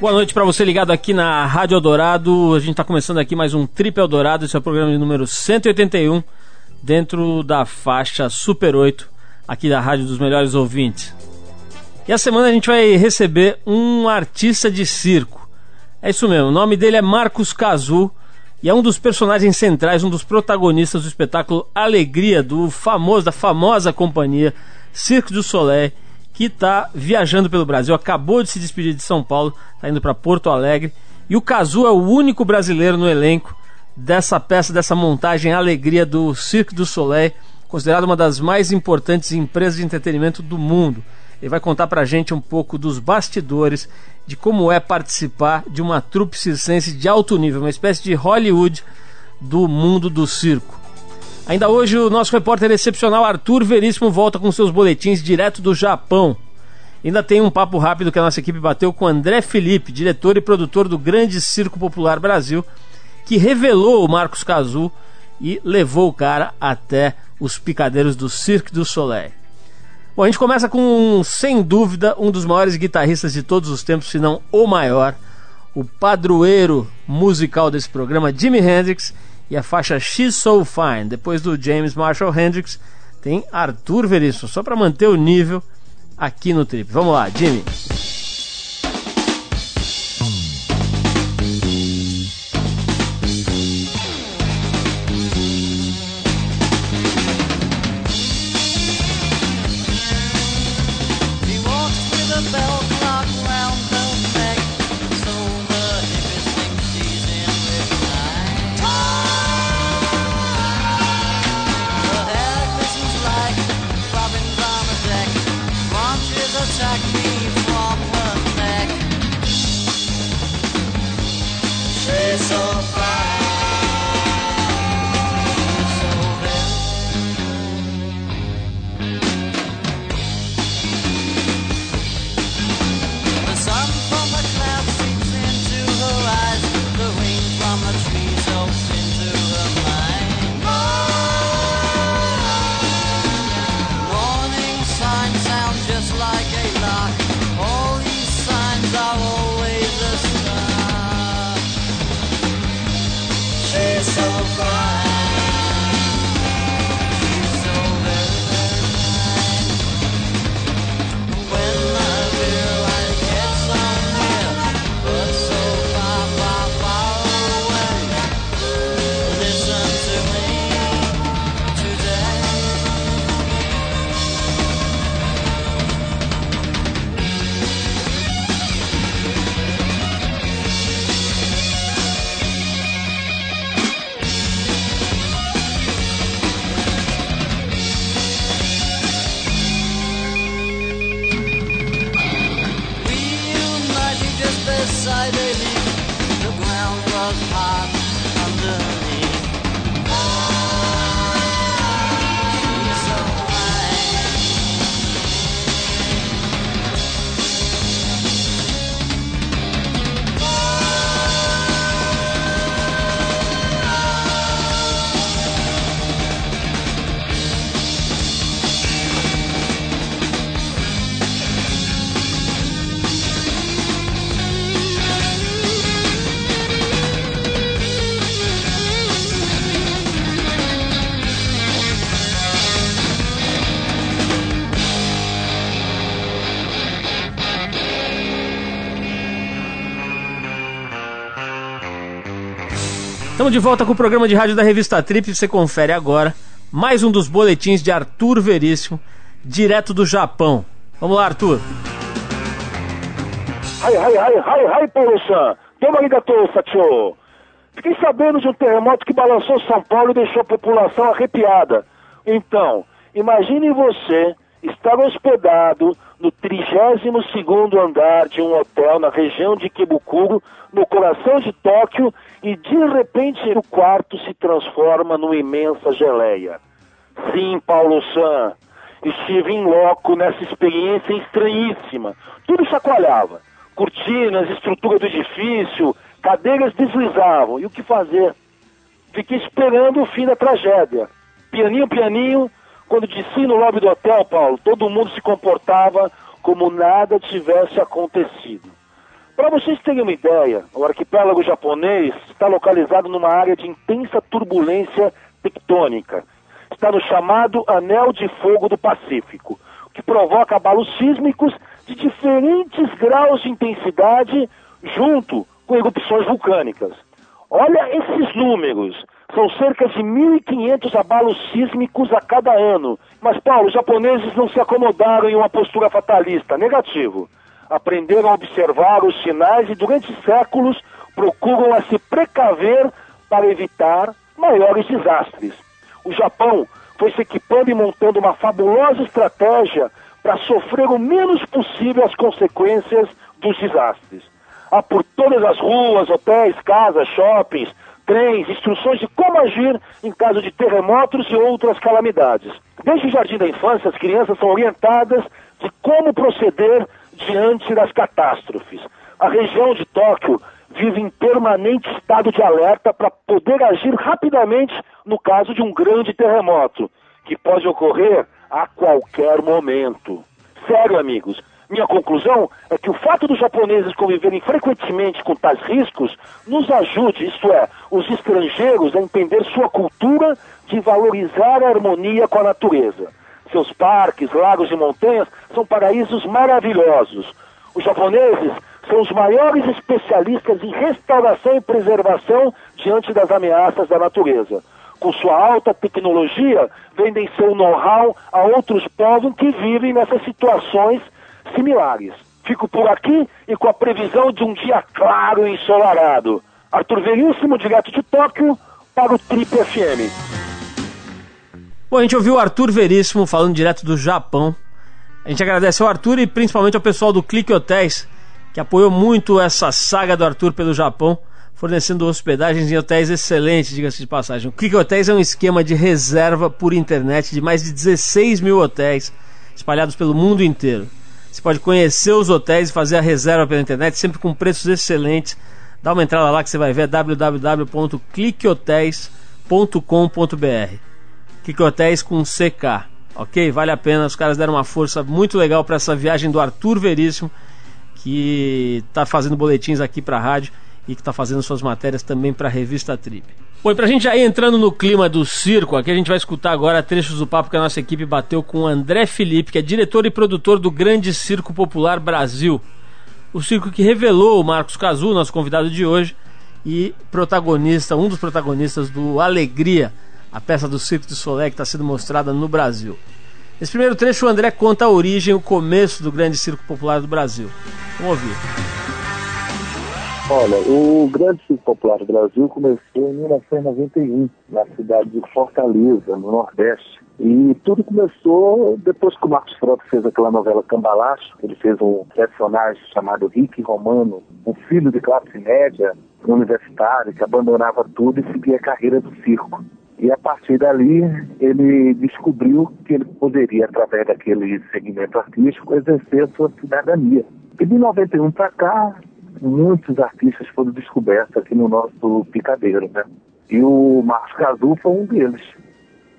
Boa noite para você ligado aqui na Rádio Eldorado. A gente está começando aqui mais um Triple Eldorado. Esse é o programa número 181, dentro da faixa Super 8, aqui da Rádio dos Melhores Ouvintes. E a semana a gente vai receber um artista de circo. É isso mesmo, o nome dele é Marcos Cazu e é um dos personagens centrais, um dos protagonistas do espetáculo Alegria, do famoso, da famosa companhia Cirque du Soleil que está viajando pelo Brasil, acabou de se despedir de São Paulo, está indo para Porto Alegre. E o Cazu é o único brasileiro no elenco dessa peça, dessa montagem Alegria do Cirque du Soleil, considerado uma das mais importantes empresas de entretenimento do mundo. Ele vai contar para a gente um pouco dos bastidores de como é participar de uma trupe circense de alto nível, uma espécie de Hollywood do mundo do circo. Ainda hoje, o nosso repórter excepcional Arthur Veríssimo volta com seus boletins direto do Japão. Ainda tem um papo rápido que a nossa equipe bateu com André Felipe, diretor e produtor do Grande Circo Popular Brasil, que revelou o Marcos Cazu e levou o cara até os picadeiros do Cirque du Soleil. Bom, a gente começa com, sem dúvida, um dos maiores guitarristas de todos os tempos, se não o maior, o padroeiro musical desse programa, Jimi Hendrix, e a faixa She's So Fine. Depois do James Marshall Hendrix, tem Arthur Veríssimo, só para manter o nível aqui no trip. Vamos lá, Jimmy. Estamos de volta com o programa de rádio da revista Trip. Você confere agora mais um dos boletins de Arthur Veríssimo, direto do Japão. Vamos lá, Arthur. Ai, ai, ai, ai, ai, Paulo-san. Toma arigato, Satio. Fiquei sabendo de um terremoto que balançou São Paulo e deixou a população arrepiada. Então, imagine você estar hospedado no 32 andar de um hotel na região de Kibukuro, no coração de Tóquio, e de repente o quarto se transforma numa imensa geleia. Sim, Paulo San, estive em loco nessa experiência estranhíssima. Tudo chacoalhava. Cortinas, estrutura do edifício, cadeiras deslizavam. E o que fazer? Fiquei esperando o fim da tragédia. Pianinho, pianinho, quando desci no lobby do hotel, Paulo, todo mundo se comportava como nada tivesse acontecido. Para vocês terem uma ideia, o arquipélago japonês está localizado numa área de intensa turbulência tectônica. Está no chamado Anel de Fogo do Pacífico, que provoca abalos sísmicos de diferentes graus de intensidade junto com erupções vulcânicas. Olha esses números. São cerca de 1.500 abalos sísmicos a cada ano. Mas, Paulo, os japoneses não se acomodaram em uma postura fatalista. Negativo aprenderam a observar os sinais e durante séculos procuram a se precaver para evitar maiores desastres. O Japão foi se equipando e montando uma fabulosa estratégia para sofrer o menos possível as consequências dos desastres. Há por todas as ruas, hotéis, casas, shoppings, trens, instruções de como agir em caso de terremotos e outras calamidades. Desde o jardim da infância, as crianças são orientadas de como proceder diante das catástrofes. A região de Tóquio vive em permanente estado de alerta para poder agir rapidamente no caso de um grande terremoto, que pode ocorrer a qualquer momento. Sério, amigos, minha conclusão é que o fato dos japoneses conviverem frequentemente com tais riscos nos ajude, isto é, os estrangeiros a entender sua cultura de valorizar a harmonia com a natureza. Seus parques, lagos e montanhas são paraísos maravilhosos. Os japoneses são os maiores especialistas em restauração e preservação diante das ameaças da natureza. Com sua alta tecnologia, vendem seu know-how a outros povos que vivem nessas situações similares. Fico por aqui e com a previsão de um dia claro e ensolarado. Arthur Veríssimo, direto de Tóquio, para o Trip FM. Bom, a gente ouviu o Arthur Veríssimo falando direto do Japão. A gente agradece ao Arthur e principalmente ao pessoal do Clique Hotéis, que apoiou muito essa saga do Arthur pelo Japão, fornecendo hospedagens em hotéis excelentes, diga-se de passagem. O Clique Hotéis é um esquema de reserva por internet de mais de 16 mil hotéis espalhados pelo mundo inteiro. Você pode conhecer os hotéis e fazer a reserva pela internet, sempre com preços excelentes. Dá uma entrada lá que você vai ver www.cliquehotéis.com.br. Kik Hotéis com CK. Ok? Vale a pena. Os caras deram uma força muito legal para essa viagem do Arthur Veríssimo, que está fazendo boletins aqui para a rádio e que está fazendo suas matérias também para a revista Trip. Bom, e para a gente já ir entrando no clima do circo, aqui a gente vai escutar agora trechos do papo que a nossa equipe bateu com o André Felipe, que é diretor e produtor do Grande Circo Popular Brasil. O circo que revelou o Marcos Cazu, nosso convidado de hoje, e protagonista, um dos protagonistas do Alegria, a peça do Cirque du Soleil que está sendo mostrada no Brasil. Nesse primeiro trecho, o André conta a origem, o começo do grande circo popular do Brasil. Vamos ouvir. Olha, o Grande Circo Popular do Brasil começou em 1991, na cidade de Fortaleza, no Nordeste. E tudo começou depois que o Marcos Frota fez aquela novela Cambalacho. Ele fez um personagem chamado Rick Romano, um filho de classe média, universitário, que abandonava tudo e seguia a carreira do circo. E a partir dali, ele descobriu que ele poderia, através daquele segmento artístico, exercer sua cidadania. E de 91 para cá, muitos artistas foram descobertos aqui no nosso picadeiro, né? E o Marcos Cazu foi um deles.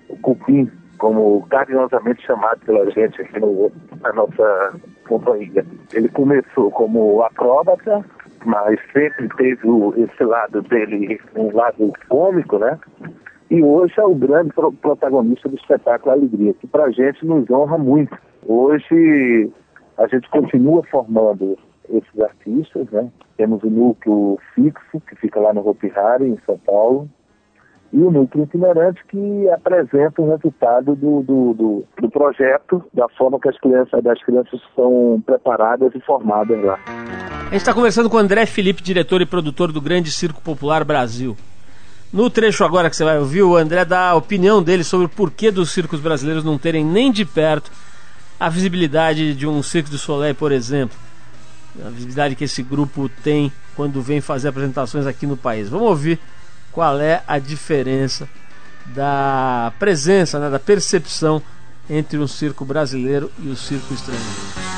O Cupim, como carinhosamente chamado pela gente aqui no, na nossa companhia. Ele começou como acróbata, mas sempre teve o, esse lado dele, um lado cômico, né? E hoje é o grande protagonista do espetáculo Alegria, que para a gente nos honra muito. Hoje a gente continua formando esses artistas, né? Temos o núcleo fixo, que fica lá no Hopi Hari, em São Paulo, e o núcleo itinerante que apresenta o resultado do, do, do, do projeto, da forma que as crianças, das crianças são preparadas e formadas lá. A gente está conversando com o André Felipe, diretor e produtor do Grande Circo Popular Brasil. No trecho agora que você vai ouvir, o André dá a opinião dele sobre o porquê dos circos brasileiros não terem nem de perto a visibilidade de um Circo do Soleil, por exemplo. A visibilidade que esse grupo tem quando vem fazer apresentações aqui no país. Vamos ouvir qual é a diferença da presença, né, da percepção entre um circo brasileiro e o circo estrangeiro.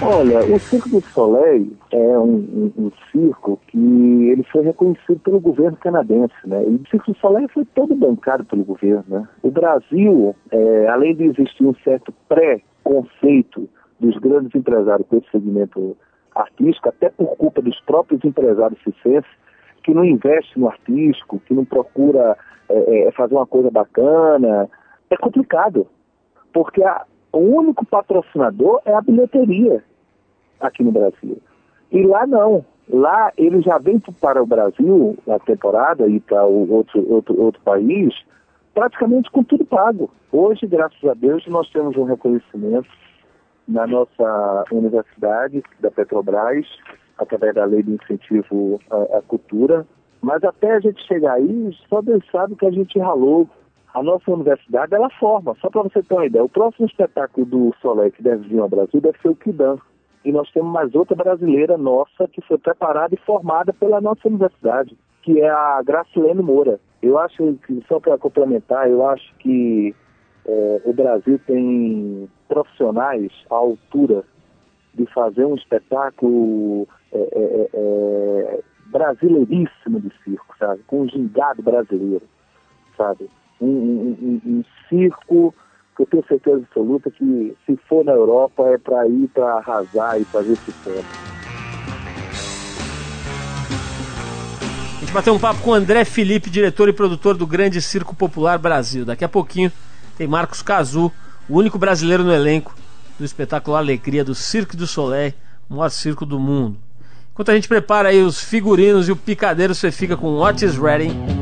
Olha, o Circo do Soleil é um, um, um, circo que ele foi reconhecido pelo governo canadense, né? E o Circo do Soleil foi todo bancado pelo governo, né? O Brasil, é, além de existir um certo pré-conceito dos grandes empresários com esse segmento artístico, até por culpa dos próprios empresários circenses, que não investem no artístico, que não procura é, é, fazer uma coisa bacana. É complicado, porque a, o único patrocinador é a bilheteria aqui no Brasil. E lá não. Lá ele já vem para o Brasil, na temporada, e para outro, outro, outro país, praticamente com tudo pago. Hoje, graças a Deus, nós temos um reconhecimento na nossa universidade da Petrobras, através da lei de incentivo à, à cultura. Mas até a gente chegar aí, só Deus sabe que a gente ralou. A nossa universidade, ela forma. Só para você ter uma ideia, o próximo espetáculo do Solé que deve vir ao Brasil deve ser o Kidan. E nós temos mais outra brasileira nossa que foi preparada e formada pela nossa universidade, que é a Gracilene Moura. Eu acho que, só para complementar, eu acho que é, o Brasil tem profissionais à altura de fazer um espetáculo é, é, é, é brasileiríssimo de circo, sabe? Com um gingado brasileiro, sabe? Um, um, um, um circo que eu tenho certeza absoluta que se for na Europa é para ir para arrasar e fazer sucesso. A gente bateu um papo com o André Felipe, diretor e produtor do Grande Circo Popular Brasil. Daqui a pouquinho tem Marcos Cazu, o único brasileiro no elenco do espetáculo Alegria do Cirque du Soleil, o maior circo do mundo. Enquanto a gente prepara aí os figurinos e o picadeiro, você fica com Otis Redding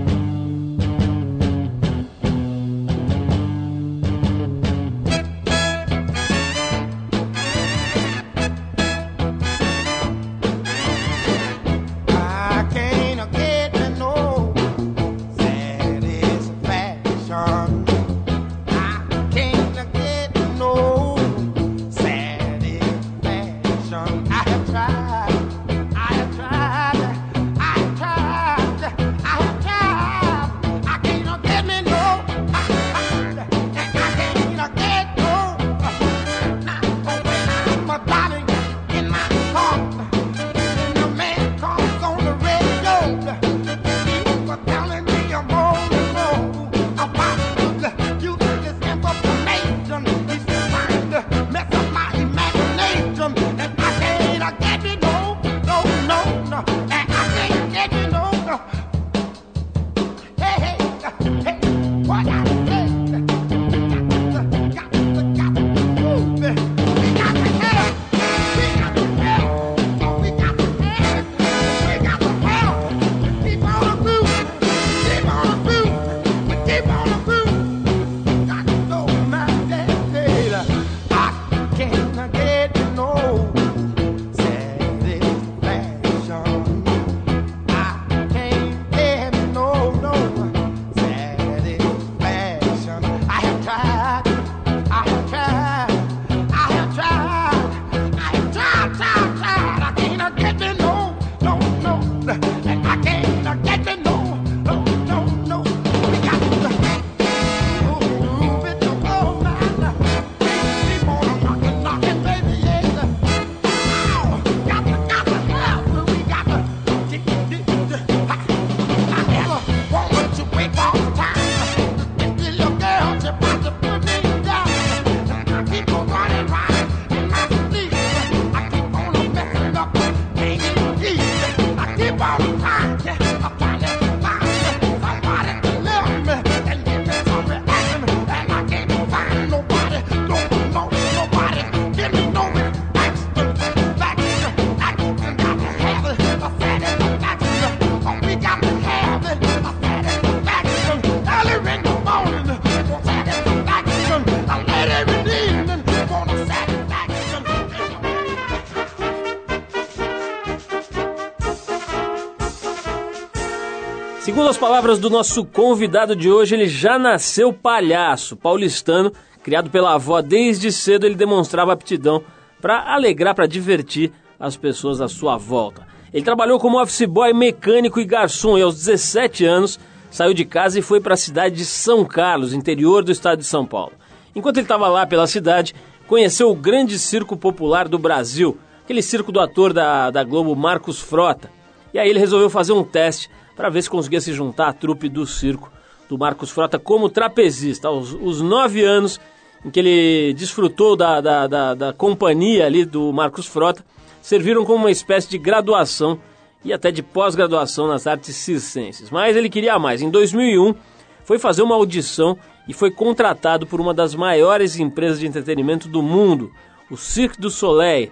As palavras do nosso convidado de hoje, ele já nasceu palhaço, paulistano, criado pela avó desde cedo, ele demonstrava aptidão para alegrar, para divertir as pessoas à sua volta. Ele trabalhou como office boy, mecânico e garçom e aos 17 anos saiu de casa e foi para a cidade de São Carlos, interior do estado de São Paulo. Enquanto ele estava lá pela cidade, conheceu o grande circo popular do Brasil, aquele circo do ator da, da Globo Marcos Frota. E aí ele resolveu fazer um teste para ver se conseguia se juntar à trupe do circo do Marcos Frota como trapezista. Os nove anos em que ele desfrutou da, da, da, da companhia ali do Marcos Frota, serviram como uma espécie de graduação e até de pós-graduação nas artes circenses. Mas ele queria mais. Em 2001, foi fazer uma audição e foi contratado por uma das maiores empresas de entretenimento do mundo, o Cirque du Soleil.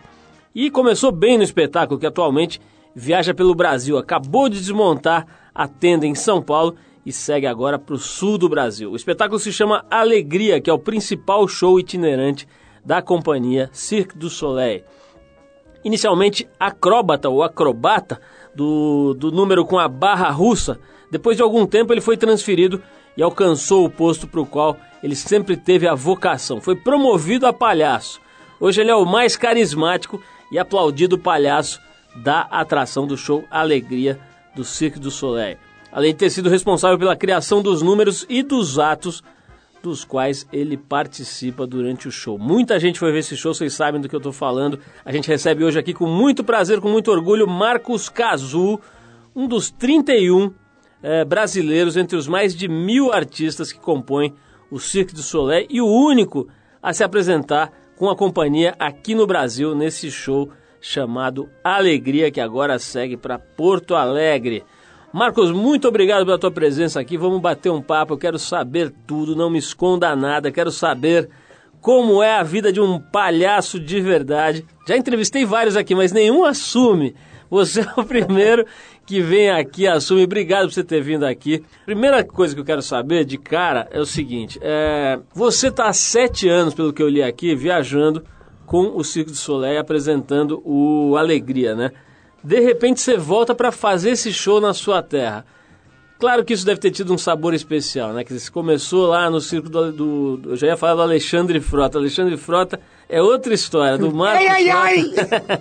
E começou bem no espetáculo, que atualmente viaja pelo Brasil. Acabou de desmontar a tenda em São Paulo e segue agora para o sul do Brasil. O espetáculo se chama Alegria, que é o principal show itinerante da companhia Cirque du Soleil. Inicialmente acróbata ou acrobata do, do número com a barra russa, depois de algum tempo ele foi transferido e alcançou o posto para o qual ele sempre teve a vocação. Foi promovido a palhaço. Hoje ele é o mais carismático e aplaudido palhaço da atração do show Alegria do Cirque du Soleil. Além de ter sido responsável pela criação dos números e dos atos dos quais ele participa durante o show. Muita gente foi ver esse show, vocês sabem do que eu estou falando. A gente recebe hoje aqui com muito prazer, com muito orgulho, Marcos Cazu, um dos 31 é, brasileiros entre os mais de mil artistas que compõem o Cirque du Soleil e o único a se apresentar com a companhia aqui no Brasil nesse show chamado Alegria, que agora segue para Porto Alegre. Marcos, muito obrigado pela tua presença aqui. Vamos bater um papo. Eu quero saber tudo, não me esconda nada. Quero saber como é a vida de um palhaço de verdade. Já entrevistei vários aqui, mas nenhum assume. Você é o primeiro que vem aqui, assume. Obrigado por você ter vindo aqui. Primeira coisa que eu quero saber de cara é o seguinte: é, você está há sete anos, pelo que eu li aqui, viajando com o Circo de Soleil apresentando o Alegria, né? De repente você volta para fazer esse show na sua terra. Claro que isso deve ter tido um sabor especial, né? Que começou lá no circo do, do, do, Eu já ia falar do Alexandre Frota. Alexandre Frota é outra história, do Marcos ai, ai,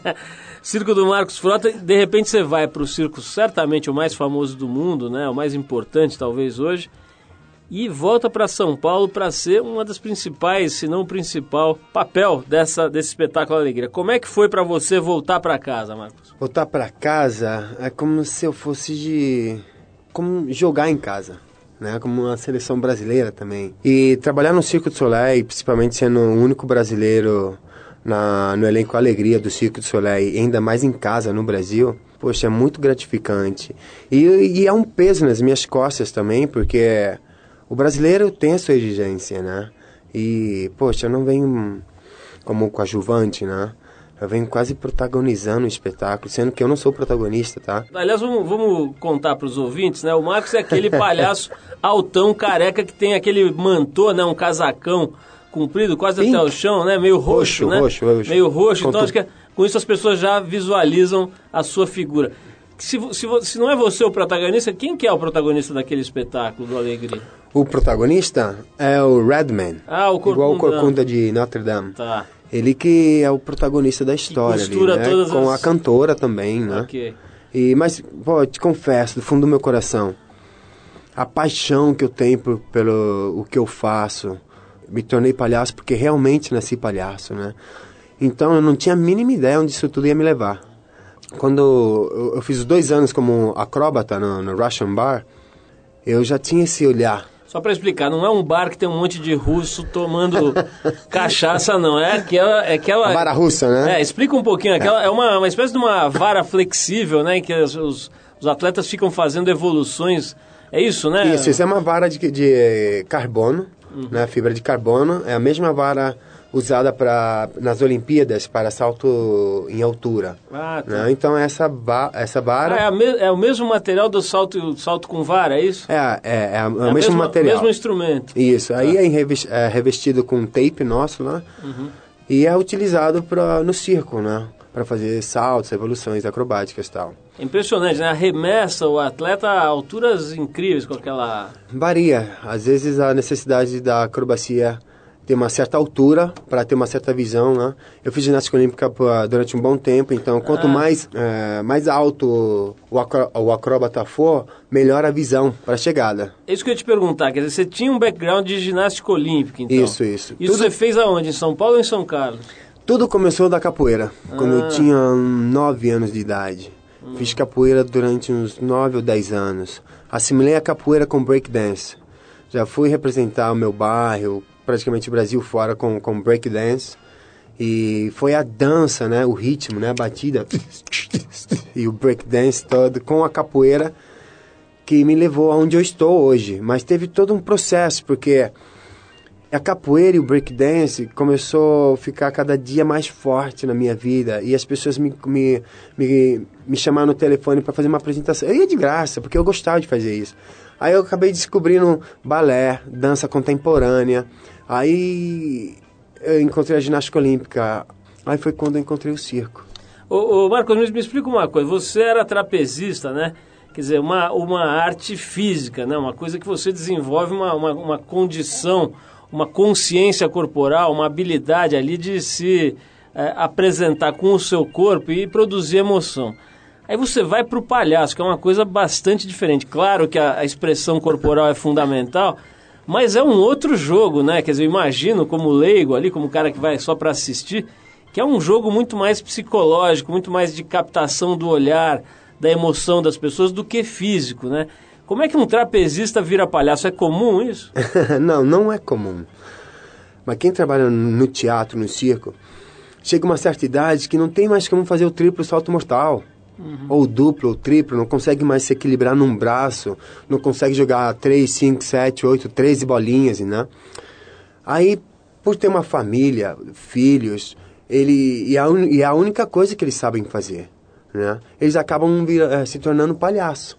ai. circo do Marcos Frota. De repente você vai para o circo, certamente o mais famoso do mundo, né? O mais importante, talvez, hoje e volta para São Paulo para ser uma das principais, se não o principal papel dessa desse espetáculo Alegria. Como é que foi para você voltar para casa, Marcos? Voltar para casa é como se eu fosse de como jogar em casa. Né, como uma seleção brasileira também. E trabalhar no Circo do Soleil, principalmente sendo o único brasileiro na, no elenco Alegria do Circo do Soleil, ainda mais em casa no Brasil, poxa, é muito gratificante. E, e é um peso nas minhas costas também, porque o brasileiro tem a sua exigência, né? E, poxa, eu não venho como coadjuvante, né? Eu venho quase protagonizando o espetáculo, sendo que eu não sou protagonista, tá? Aliás, vamos, vamos contar para os ouvintes, né? O Marcos é aquele palhaço altão, careca, que tem aquele mantô, né? Um casacão comprido quase Pink. até o chão, né? Meio roxo, roxo né? Roxo, roxo. Meio roxo. Então, acho que com isso as pessoas já visualizam a sua figura. Se, se, se não é você o protagonista, quem que é o protagonista daquele espetáculo do Alegria? O protagonista é o Redman. Ah, o Corcunda. Igual o Corcunda de Notre Dame. Tá. Ele que é o protagonista da história ali, né? Com as... a cantora também, né? E, mas, pô, te confesso, do fundo do meu coração, a paixão que eu tenho por, pelo o que eu faço, me tornei palhaço porque realmente nasci palhaço, né? Então eu não tinha a mínima ideia onde isso tudo ia me levar. Quando eu, fiz dois anos como acróbata no, no Russian Bar, eu já tinha esse olhar só para explicar, não é um bar que tem um monte de russo tomando cachaça, não. É aquela. É aquela a vara russa, né? É, explica um pouquinho. Aquela, é, é uma, uma espécie de uma vara flexível, né? Em que os, os atletas ficam fazendo evoluções. É isso, né? Isso, isso é uma vara de, de carbono, uhum. né? Fibra de carbono. É a mesma vara usada para nas Olimpíadas para salto em altura. Ah, tá. né? Então essa va essa vara ah, é, me, é, o mesmo material do salto salto com vara, é isso? É, é, é, é o mesmo material. mesmo instrumento. Isso. Tá. Aí é, revestido com tape nosso lá uhum. e é utilizado para no circo, né? Para fazer saltos, evoluções acrobáticas e tal. Impressionante, né? Arremessa o atleta a alturas incríveis com aquela. Varia. Às vezes a necessidade da acrobacia ter uma certa altura para ter uma certa visão, né? Eu fiz ginástica olímpica durante um bom tempo, então quanto ah. mais é, mais alto o, acro, o acróbata for, melhor a visão para a chegada. É isso que eu ia te perguntar, quer dizer, você tinha um background de ginástica olímpica, então? Isso, isso. Isso Tudo... você fez aonde? Em São Paulo ou em São Carlos? Tudo começou da capoeira, ah. quando eu ah. tinha nove anos de idade. Hum. Fiz capoeira durante uns nove ou dez anos. Assimilei a capoeira com breakdance. Já fui representar o meu bairro, praticamente Brasil fora com, com breakdance. E foi a dança, né, o ritmo, né, a batida e o breakdance todo com a capoeira que me levou aonde eu estou hoje. Mas teve todo um processo, porque a capoeira e o breakdance começou a ficar cada dia mais forte na minha vida e as pessoas me, me, me, me chamaram no telefone para fazer uma apresentação. Eu ia de graça, porque eu gostava de fazer isso. Aí eu acabei descobrindo balé, dança contemporânea. Aí eu encontrei a ginástica olímpica. Aí foi quando eu encontrei o circo. Ô, ô Marcos, me explica uma coisa. Você era trapezista, né? Quer dizer, uma, uma arte física, né? Uma coisa que você desenvolve uma, uma, uma condição, uma consciência corporal, uma habilidade ali de se é, apresentar com o seu corpo e produzir emoção. Aí você vai para o palhaço, que é uma coisa bastante diferente. Claro que a, a expressão corporal é fundamental, mas é um outro jogo, né? Quer dizer, eu imagino como leigo ali, como cara que vai só para assistir, que é um jogo muito mais psicológico, muito mais de captação do olhar, da emoção das pessoas do que físico, né? Como é que um trapezista vira palhaço? É comum isso? não, não é comum. Mas quem trabalha no teatro, no circo, chega uma certa idade que não tem mais como fazer o triplo salto mortal. Uhum. Ou duplo, ou triplo, não consegue mais se equilibrar num braço, não consegue jogar 3, 5, 7, 8, 13 bolinhas, né? Aí, por ter uma família, filhos, ele e a, e a única coisa que eles sabem fazer, né? Eles acabam é, se tornando palhaço.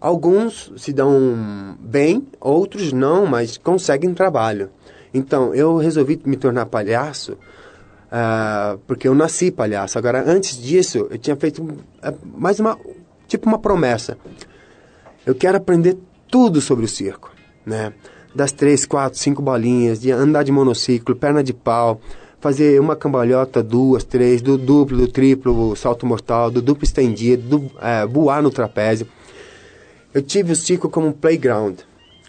Alguns se dão bem, outros não, mas conseguem trabalho. Então, eu resolvi me tornar palhaço uh, porque eu nasci palhaço. Agora, antes disso, eu tinha feito uh, mais uma, tipo uma promessa. Eu quero aprender tudo sobre o circo, né? Das três, quatro, cinco bolinhas, de andar de monociclo, perna de pau, fazer uma cambalhota, duas, três, do duplo, do triplo, salto mortal, do duplo estendido, do, uh, voar no trapézio. Eu tive o circo como um playground.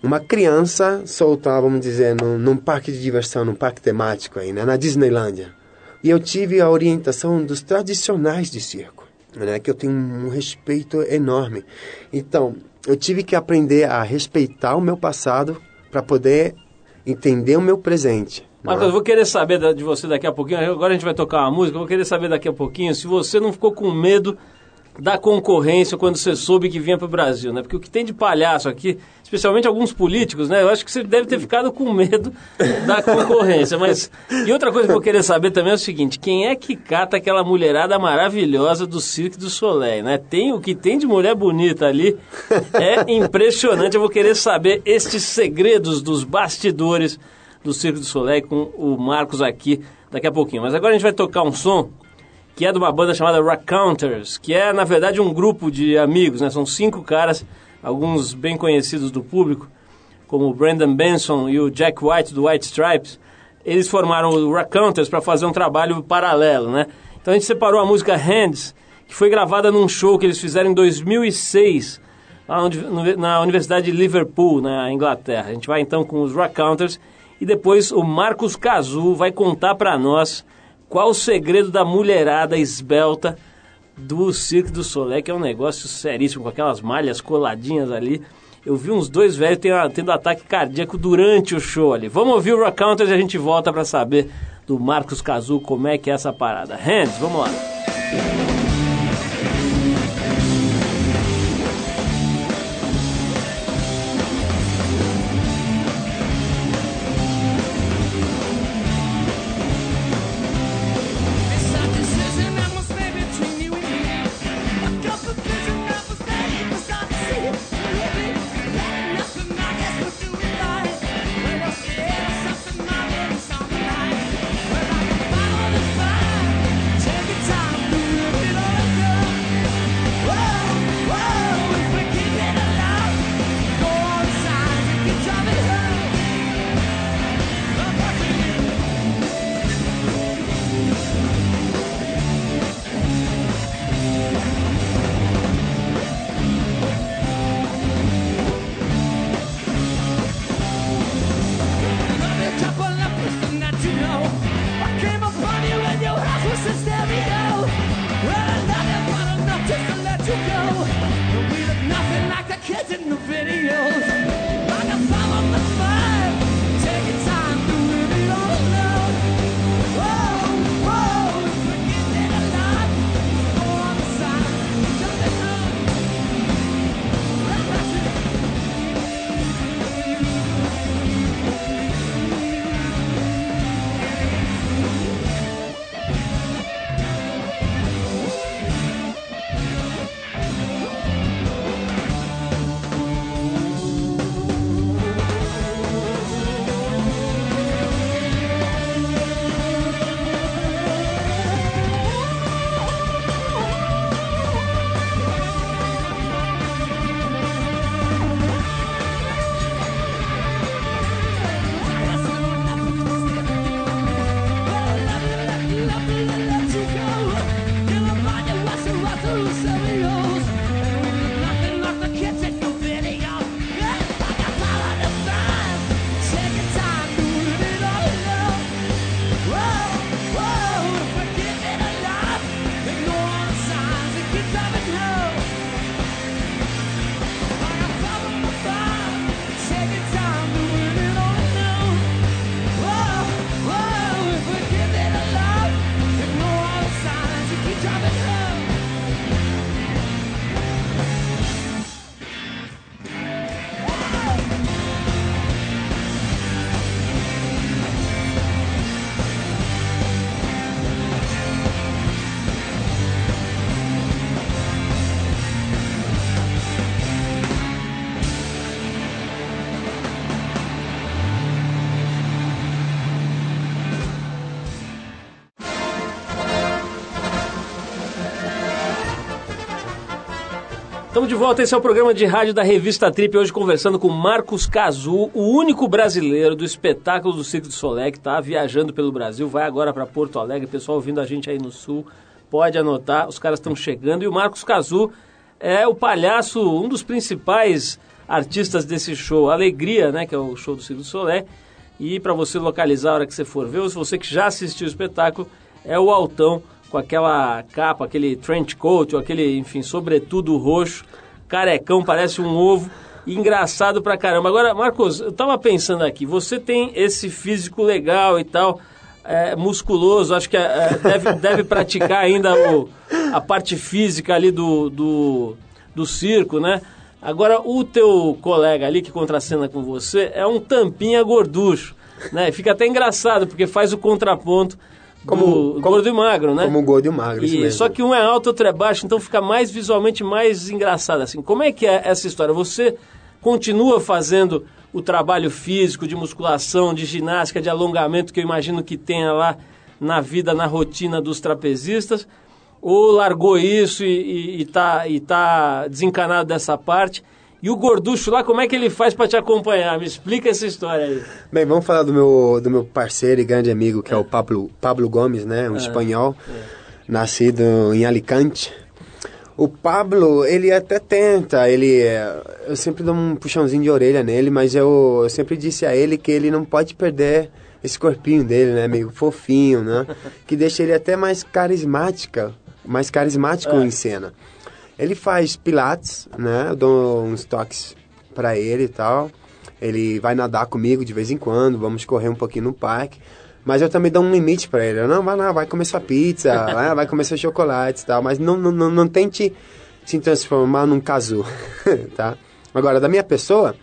Uma criança soltar, vamos dizer, num, num parque de diversão, num parque temático aí, né? Na Disneylândia. E eu tive a orientação dos tradicionais de circo, né, que eu tenho um respeito enorme. Então, eu tive que aprender a respeitar o meu passado para poder entender o meu presente. Marcos, é? eu vou querer saber de você daqui a pouquinho. Agora a gente vai tocar uma música. Eu vou querer saber daqui a pouquinho se você não ficou com medo da concorrência quando você soube que vinha para o Brasil, né? Porque o que tem de palhaço aqui, especialmente alguns políticos, né? Eu acho que você deve ter ficado com medo da concorrência. Mas e outra coisa que eu querer saber também é o seguinte: quem é que cata aquela mulherada maravilhosa do Cirque do Soleil, né? Tem o que tem de mulher bonita ali é impressionante. Eu vou querer saber estes segredos dos bastidores do Cirque do Soleil com o Marcos aqui daqui a pouquinho. Mas agora a gente vai tocar um som que é de uma banda chamada Counters, que é, na verdade, um grupo de amigos, né? São cinco caras, alguns bem conhecidos do público, como o Brandon Benson e o Jack White do White Stripes. Eles formaram o Counters para fazer um trabalho paralelo, né? Então a gente separou a música Hands, que foi gravada num show que eles fizeram em 2006, na Universidade de Liverpool, na Inglaterra. A gente vai então com os Counters e depois o Marcos Cazu vai contar para nós qual o segredo da mulherada esbelta do Cirque du Soleil, que é um negócio seríssimo, com aquelas malhas coladinhas ali. Eu vi uns dois velhos tendo, tendo ataque cardíaco durante o show ali. Vamos ouvir o Rock Counters e a gente volta para saber do Marcos Cazu como é que é essa parada. Hands, vamos lá. Estamos de volta, esse é o programa de rádio da revista Trip, hoje conversando com Marcos Cazu, o único brasileiro do espetáculo do Circo de Solé, que está viajando pelo Brasil, vai agora para Porto Alegre, pessoal ouvindo a gente aí no Sul, pode anotar, os caras estão chegando, e o Marcos Cazu é o palhaço, um dos principais artistas desse show, Alegria, né, que é o show do Circo de Solé, e para você localizar a hora que você for ver, ou se você que já assistiu o espetáculo, é o Altão, com aquela capa, aquele trench coat, ou aquele, enfim, sobretudo roxo, carecão, parece um ovo, engraçado pra caramba. Agora, Marcos, eu tava pensando aqui, você tem esse físico legal e tal, é, musculoso, acho que é, deve, deve praticar ainda o, a parte física ali do, do, do circo, né? Agora, o teu colega ali que contracena com você é um tampinha gorducho, né? Fica até engraçado, porque faz o contraponto como, do como- gordo e magro, né? Como o gordo e magro, E, só que um é alto, outro é baixo, então fica mais visualmente mais engraçado assim. Como é que é essa história? Você continua fazendo o trabalho físico de musculação, de ginástica, de alongamento que eu imagino que tenha lá na vida, na rotina dos trapezistas? Ou largou isso e, e, e tá, e tá desencanado dessa parte? E o gorducho lá, como é que ele faz para te acompanhar? Me explica essa história aí. Bem, vamos falar do meu, do meu parceiro e grande amigo, que é, o Pablo, Pablo Gomes, né? Um espanhol, nascido em Alicante. O Pablo, ele até tenta, ele... é, Eu sempre dou um puxãozinho de orelha nele, mas eu, eu sempre disse a ele que ele não pode perder esse corpinho dele, né? Meio fofinho, né? Que deixa ele até mais carismática, mais carismático em cena. Ele faz pilates, né? Eu dou uns toques pra ele e tal. Ele vai nadar comigo de vez em quando, vamos correr um pouquinho no parque. Mas eu também dou um limite pra ele. Eu, não, vai lá, vai comer sua pizza, vai, vai comer seus chocolates e tal. Mas não, não, não, não tente se transformar num casu, tá? Agora, da minha pessoa,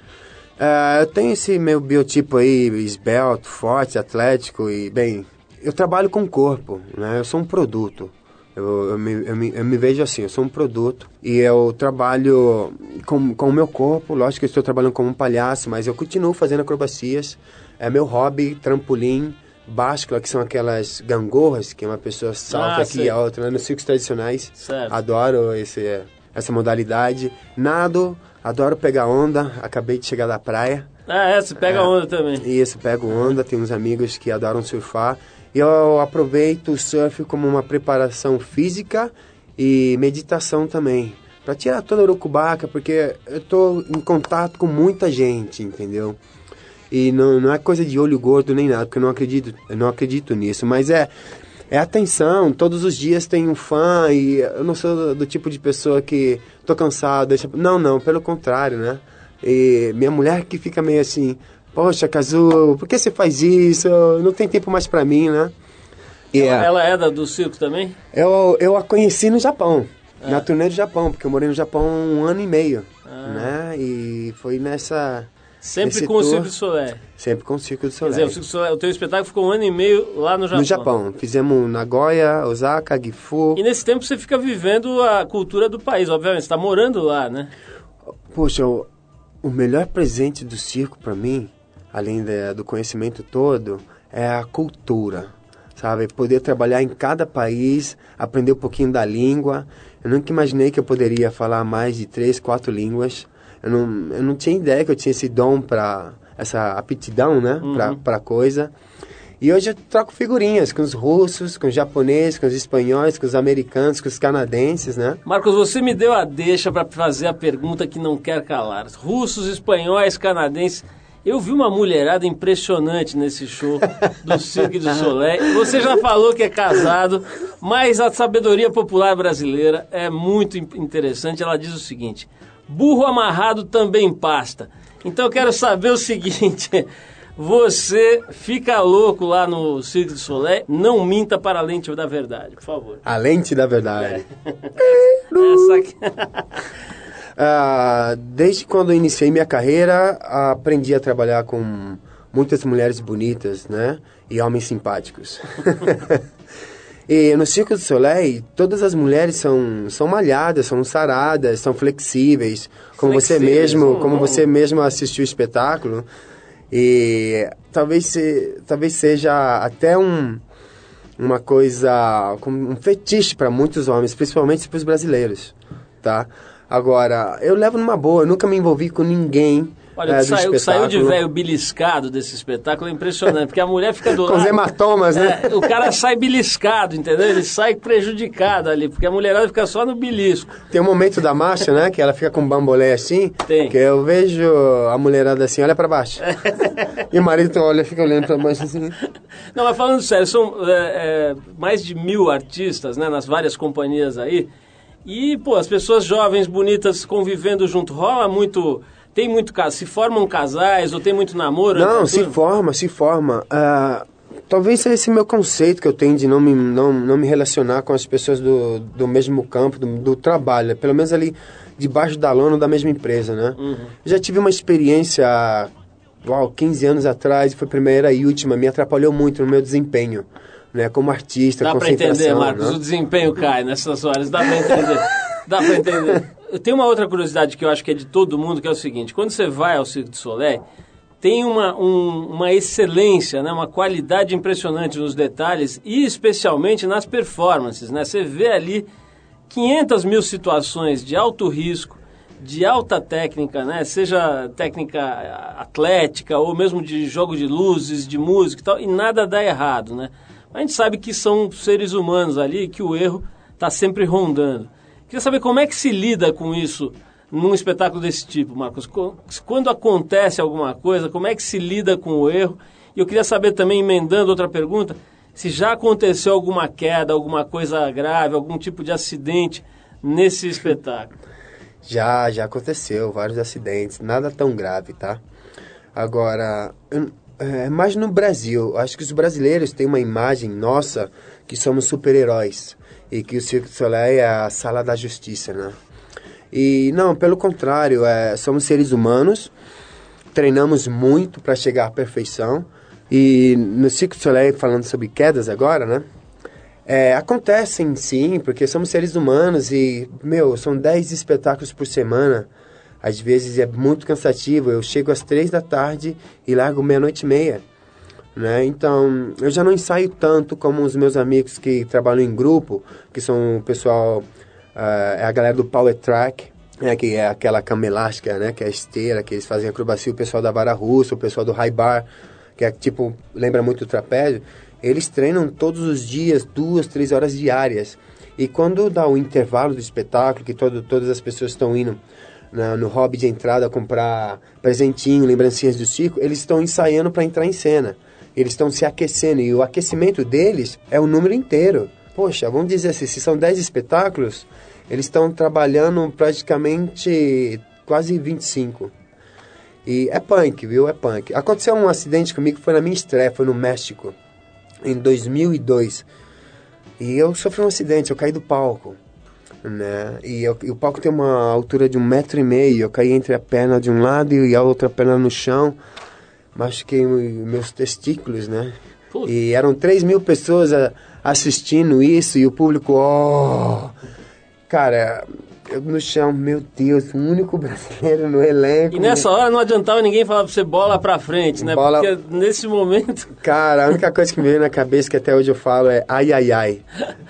eh, eu tenho esse meu biotipo aí, esbelto, forte, atlético e, bem, eu trabalho com o corpo, né? Eu sou um produto. Eu, eu, me, eu, me, eu me vejo assim, eu sou um produto e eu trabalho com, com o meu corpo. Lógico que eu estou trabalhando como um palhaço, mas eu continuo fazendo acrobacias. É meu hobby, trampolim, báscula, que são aquelas gangorras que uma pessoa salta Ah, aqui e a outra, né? nos circos tradicionais. Certo. Adoro esse, essa modalidade. Nado, adoro pegar onda. Acabei de chegar da praia. Ah, é, você pega É. onda também. Isso, pego onda, tenho uns amigos que adoram surfar. Eu aproveito o surf como uma preparação física e meditação também. Pra tirar toda a urucubaca, porque eu tô em contato com muita gente, entendeu? E não, não é coisa de olho gordo nem nada, porque eu não acredito, eu não acredito nisso. Mas é, é atenção, todos os dias tem um fã e eu não sou do, do tipo de pessoa que tô cansado, deixa... Não, não, pelo contrário, né? E minha mulher que fica meio assim, poxa, Kazu, por que você faz isso? Não tem tempo mais pra mim, né? E é- Ela é da, do circo também? eu, eu a conheci no Japão, na turnê do Japão, porque eu morei no Japão um ano e meio, né? E foi nessa... Sempre com o tour, Circo de Solé. Sempre com o Circo do Quer Soleil. dizer, o, Circo de Solé, o teu espetáculo ficou um ano e meio lá no Japão. No Japão. Fizemos Nagoya, Osaka, Gifu. E nesse tempo você fica vivendo a cultura do país, obviamente. Você está morando lá, né? Poxa, o, o melhor presente do circo pra mim, além da- do conhecimento todo, é a cultura. Sabe? Poder trabalhar em cada país, aprender um pouquinho da língua. Eu nunca imaginei que eu poderia falar mais de três, quatro línguas. Eu não, eu não tinha ideia que eu tinha esse dom para essa aptidão, né? Pra, pra coisa. E hoje eu troco figurinhas com os russos, com os japoneses, com os espanhóis, com os americanos, com os canadenses, né? Marcos, você me deu a deixa para fazer a pergunta que não quer calar. Russos, espanhóis, canadenses. Eu vi uma mulherada impressionante nesse show do Cirque du Soleil. Você já falou que é casado, mas a sabedoria popular brasileira é muito in- interessante. Ela diz o seguinte: burro amarrado também pasta. Então eu quero saber o seguinte: você fica louco lá no Cirque du Soleil? Não minta para a lente da verdade, por favor. A lente da verdade. Essa aqui. Ah, desde quando iniciei minha carreira, aprendi a trabalhar com muitas mulheres bonitas, né? E homens simpáticos. e no Circo do Soleil, todas as mulheres são, são malhadas, são saradas, são flexíveis. Como você Flexíveis, mesmo, hum. como você mesmo assistiu o espetáculo. E talvez, se, talvez seja até um, uma coisa, como um fetiche para muitos homens, principalmente para os brasileiros, tá? Agora, eu levo numa boa, eu nunca me envolvi com ninguém. Olha, é, saiu, saiu de velho beliscado desse espetáculo, é impressionante, porque a mulher fica do Com os lado. hematomas, né? É, o cara sai beliscado, entendeu? Ele sai prejudicado ali, porque a mulherada fica só no belisco. Tem um momento da marcha, né? Que ela fica com um bambolé assim. Tem. Que eu vejo a mulherada assim, olha pra baixo. e o marido olha, fica olhando pra baixo assim. Não, mas falando sério, são é, é, mais de mil artistas, né, nas várias companhias aí. E, pô, as pessoas jovens, bonitas, convivendo junto, rola muito... Tem muito caso, se formam casais ou tem muito namoro? Não, entre a se forma, se forma. Ah, talvez seja esse meu conceito que eu tenho de não me, não, não me relacionar com as pessoas do, do mesmo campo, do, do trabalho. Pelo menos ali debaixo da lona da mesma empresa, né? Uhum. Já tive uma experiência há uau, 15 anos atrás, foi a primeira e última, me atrapalhou muito no meu desempenho. Né, como artista, Dá pra concentração. entender, Marcos, né? o desempenho cai nessas horas, dá pra entender. dá pra entender. Tem uma outra curiosidade que eu acho que é de todo mundo, que é o seguinte, quando você vai ao Cirque du Soleil, tem uma, um- uma excelência, né, uma qualidade impressionante nos detalhes e especialmente nas performances, né? Você vê ali 500 mil situações de alto risco, de alta técnica, né? Seja técnica atlética ou mesmo de jogo de luzes, de música e tal, e nada dá errado, né? A gente sabe que são seres humanos ali, que o erro está sempre rondando. Queria saber como é que se lida com isso num espetáculo desse tipo, Marcos. Co- Quando acontece alguma coisa, como é que se lida com o erro? E eu queria saber também, emendando outra pergunta, se já aconteceu alguma queda, alguma coisa grave, algum tipo de acidente nesse espetáculo. Já, já aconteceu, vários acidentes, nada tão grave, tá? Agora, é mais no Brasil, acho que os brasileiros têm uma imagem nossa que somos super-heróis e que o Cirque du Soleil é a sala da justiça, né? E não, pelo contrário, é, somos seres humanos, treinamos muito para chegar à perfeição e no Cirque du Soleil, falando sobre quedas agora, né? É, acontecem sim, porque somos seres humanos e, meu, são 10 espetáculos por semana. Às vezes é muito cansativo. Eu chego às três da tarde e largo meia-noite e meia. Né? Então, eu já não ensaio tanto como os meus amigos que trabalham em grupo, que são o pessoal, ah, é a galera do Power Track, né? que é aquela cama elástica, né? que é a esteira, que eles fazem acrobacia, o pessoal da vara russa, o pessoal do high bar, que é tipo, lembra muito o trapézio. Eles treinam todos os dias, duas, três horas diárias. E quando dá o intervalo do espetáculo, que todo, todas as pessoas estão indo na- no hobby de entrada comprar presentinho, lembrancinhas do circo, eles estão ensaiando para entrar em cena. Eles estão se aquecendo e o aquecimento deles é o número inteiro. Poxa, vamos dizer assim, se são 10 espetáculos, eles estão trabalhando praticamente quase 25. E é punk, viu? É punk. Aconteceu um acidente comigo foi na minha estreia, foi no México, em 2002. E eu sofri um acidente, eu caí do palco, né? E, eu- e o palco tem uma altura de um metro e meio. Eu caí entre a perna de um lado e a outra perna no chão. Machuquei meus testículos, né? Putz. E eram 3 mil pessoas a- assistindo isso e o público, oh! Cara, eu no chão, meu Deus, o único brasileiro no elenco. E nessa hora não adiantava ninguém falar pra você bola pra frente, né? Bola- Porque nesse momento. Cara, a única coisa que me veio na cabeça que até hoje eu falo é ai, ai, ai,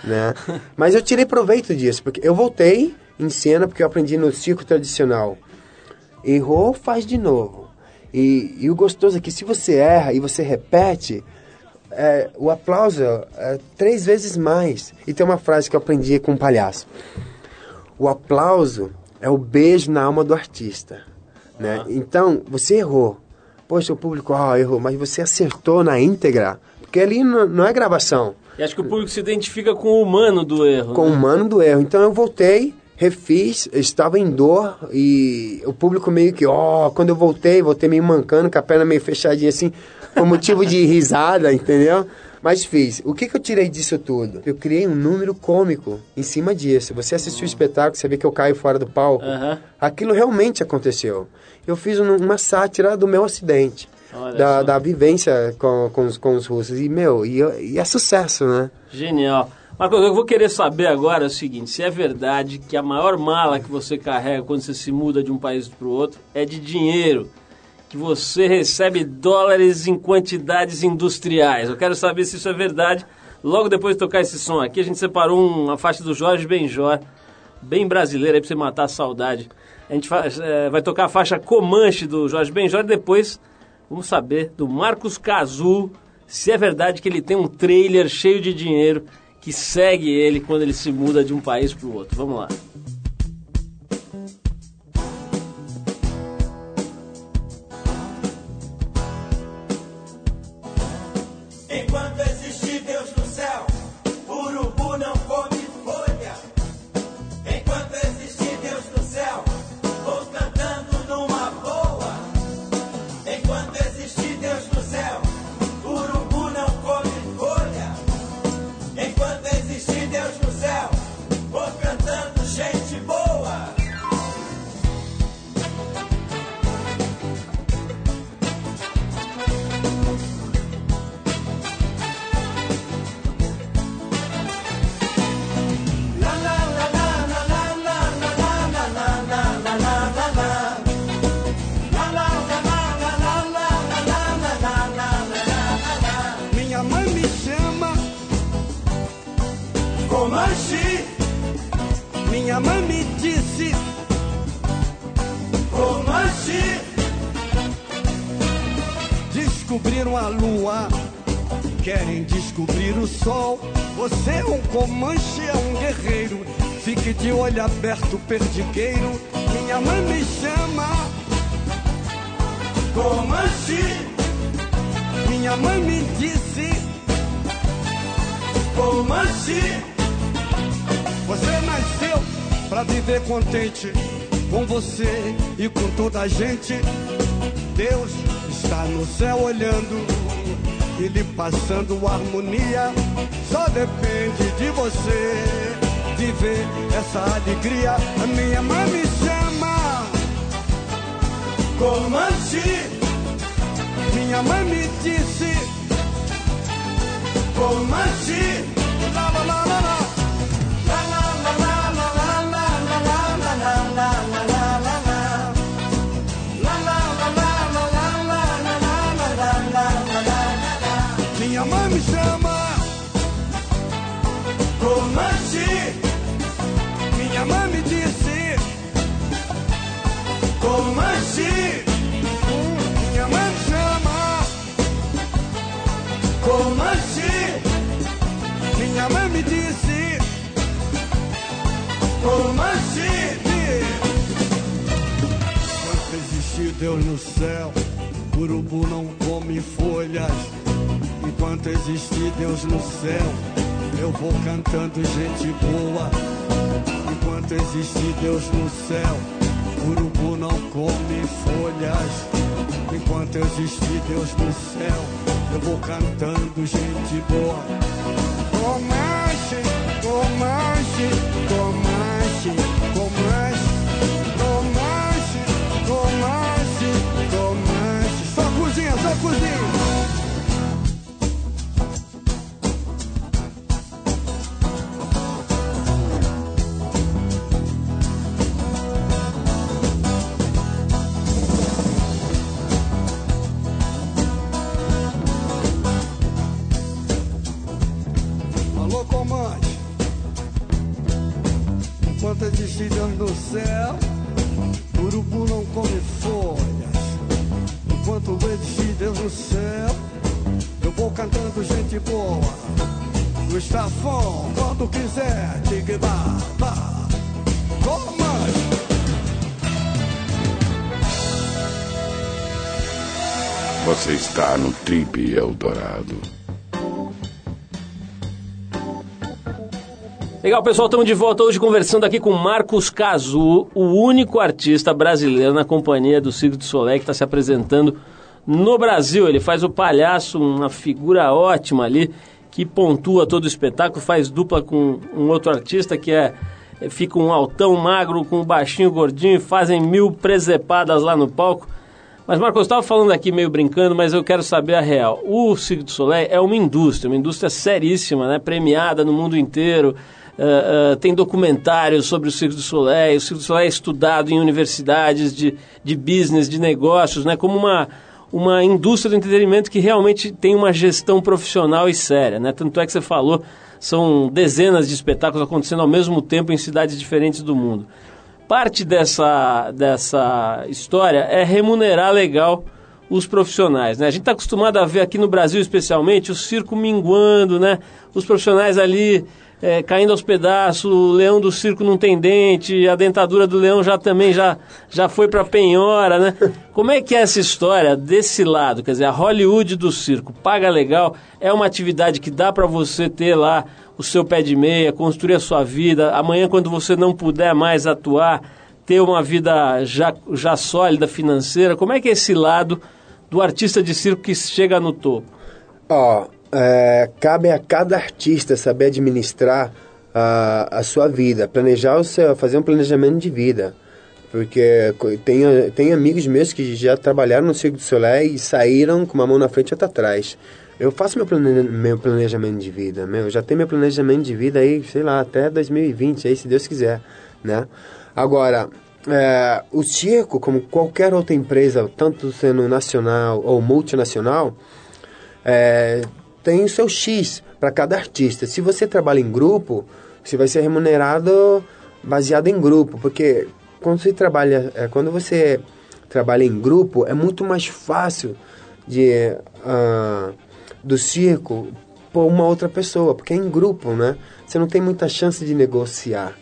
né? Mas eu tirei proveito disso, porque eu voltei em cena porque eu aprendi no circo tradicional. Errou, faz de novo. E, e o gostoso é que se você erra e você repete, é, o aplauso é três vezes mais. E tem uma frase que eu aprendi com um palhaço. O aplauso é o beijo na alma do artista, né? Então, você errou. Poxa, o público, ah, errou, mas você acertou na íntegra, porque ali não, não é gravação, E acho que o público se identifica com o humano do erro. com o né? humano do erro. Então eu voltei, refiz, eu estava em dor e o público meio que, ó, quando eu voltei, voltei meio mancando, com a perna meio fechadinha assim, por motivo de risada, entendeu? Mas fiz. O que, que eu tirei disso tudo? Eu criei um número cômico em cima disso. Você assistiu o espetáculo, você vê que eu caio fora do palco. Aham. Aquilo realmente aconteceu. Eu fiz um- uma sátira do meu acidente. Da, da vivência com, com, os, com os russos. E, meu, e, e é sucesso, né? Genial. Marcos, eu vou querer saber agora o seguinte: se é verdade que a maior mala que você carrega quando você se muda de um país para o outro é de dinheiro, que você recebe dólares em quantidades industriais. Eu quero saber se isso é verdade. Logo depois de tocar esse som aqui, a gente separou uma faixa do Jorge Benjor bem brasileira aí pra você matar a saudade. A gente faz, é, vai tocar a faixa Comanche do Jorge Benjor e depois vamos saber do Marcos Cazu se é verdade que ele tem um trailer cheio de dinheiro que segue ele quando ele se muda de um país para o outro. Vamos lá. Pra viver contente com você e com toda a gente. Deus está no céu olhando e lhe passando harmonia. Só depende de você viver essa alegria. A minha mãe me chama Comanche. Minha mãe me disse Comanche. Lá, lá, lá, Comanche Quando existir Deus no céu Urubu não come folhas Enquanto existir Deus no céu Eu vou cantando gente boa Enquanto existe Deus no céu, urubu não come folhas. Enquanto existe Deus no céu, eu vou cantando gente boa. Comanche, comanche, comanche, comanche, comanche, comanche, comanche. Só cozinha, só cozinha. Céu, urubu não come folhas. Enquanto Deus no céu, eu vou cantando gente boa. No estafão, quando quiser, diga ba, ba. Você está no Trip Eldorado. Legal, pessoal, estamos de volta hoje conversando aqui com Marcos Cazu, o único artista brasileiro na companhia do Circo de Soleil que está se apresentando no Brasil. Ele faz o palhaço, uma figura ótima ali, que pontua todo o espetáculo, faz dupla com um outro artista que é fica um altão magro com um baixinho gordinho e fazem mil presepadas lá no palco. Mas, Marcos, estava falando aqui meio brincando, mas eu quero saber a real. O Cirque du Soleil é uma indústria, uma indústria seríssima, né? premiada no mundo inteiro. Uh, tem documentários sobre o Cirque du Soleil. O Cirque du Soleil é estudado em universidades de, de business, de negócios, né, como uma, uma indústria do entretenimento que realmente tem uma gestão profissional e séria. Né? Tanto é que você falou são dezenas de espetáculos acontecendo ao mesmo tempo em cidades diferentes do mundo. Parte dessa, dessa história é remunerar legal os profissionais. Né? A gente está acostumado a ver aqui no Brasil, especialmente, o circo minguando, né? os profissionais ali é, caindo aos pedaços, o leão do circo não tem dente, a dentadura do leão já também já, já foi para penhora, né? Como é que é essa história desse lado? Quer dizer, a Hollywood do circo paga legal, é uma atividade que dá para você ter lá o seu pé de meia, construir a sua vida, amanhã quando você não puder mais atuar, ter uma vida já, já sólida financeira. Como é que é esse lado do artista de circo que chega no topo? Ó, é, cabe a cada artista saber administrar a, a sua vida, planejar o seu, fazer um planejamento de vida. Porque tem, tem amigos meus que já trabalharam no Circo do Soleil e saíram com uma mão na frente e outra atrás. Eu faço meu, plane, meu planejamento de vida, meu, já tenho meu planejamento de vida aí, sei lá, até 2020, aí se Deus quiser, né? Agora, é, o circo, como qualquer outra empresa, tanto sendo nacional ou multinacional, é, tem o seu X para cada artista. Se você trabalha em grupo, você vai ser remunerado baseado em grupo, porque quando você trabalha, é, quando você trabalha em grupo, é muito mais fácil de uh, do circo por uma outra pessoa, porque é em grupo, né? Você não tem muita chance de negociar,